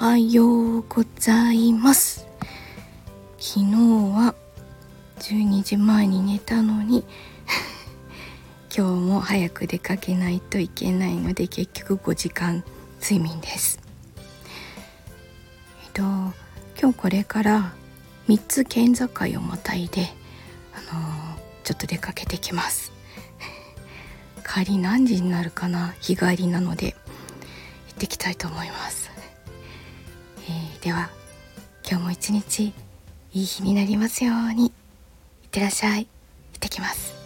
はようございます。昨日は12時前に寝たのに 今日も早く出かけないといけないので結局5時間睡眠です。えっと今日これから3つ県境をまたいであのー、ちょっと出かけてきます。帰り何時になるかな日帰りなので行ってきたいと思います、では今日も一日いい日になりますように。いってらっしゃい。行ってきます。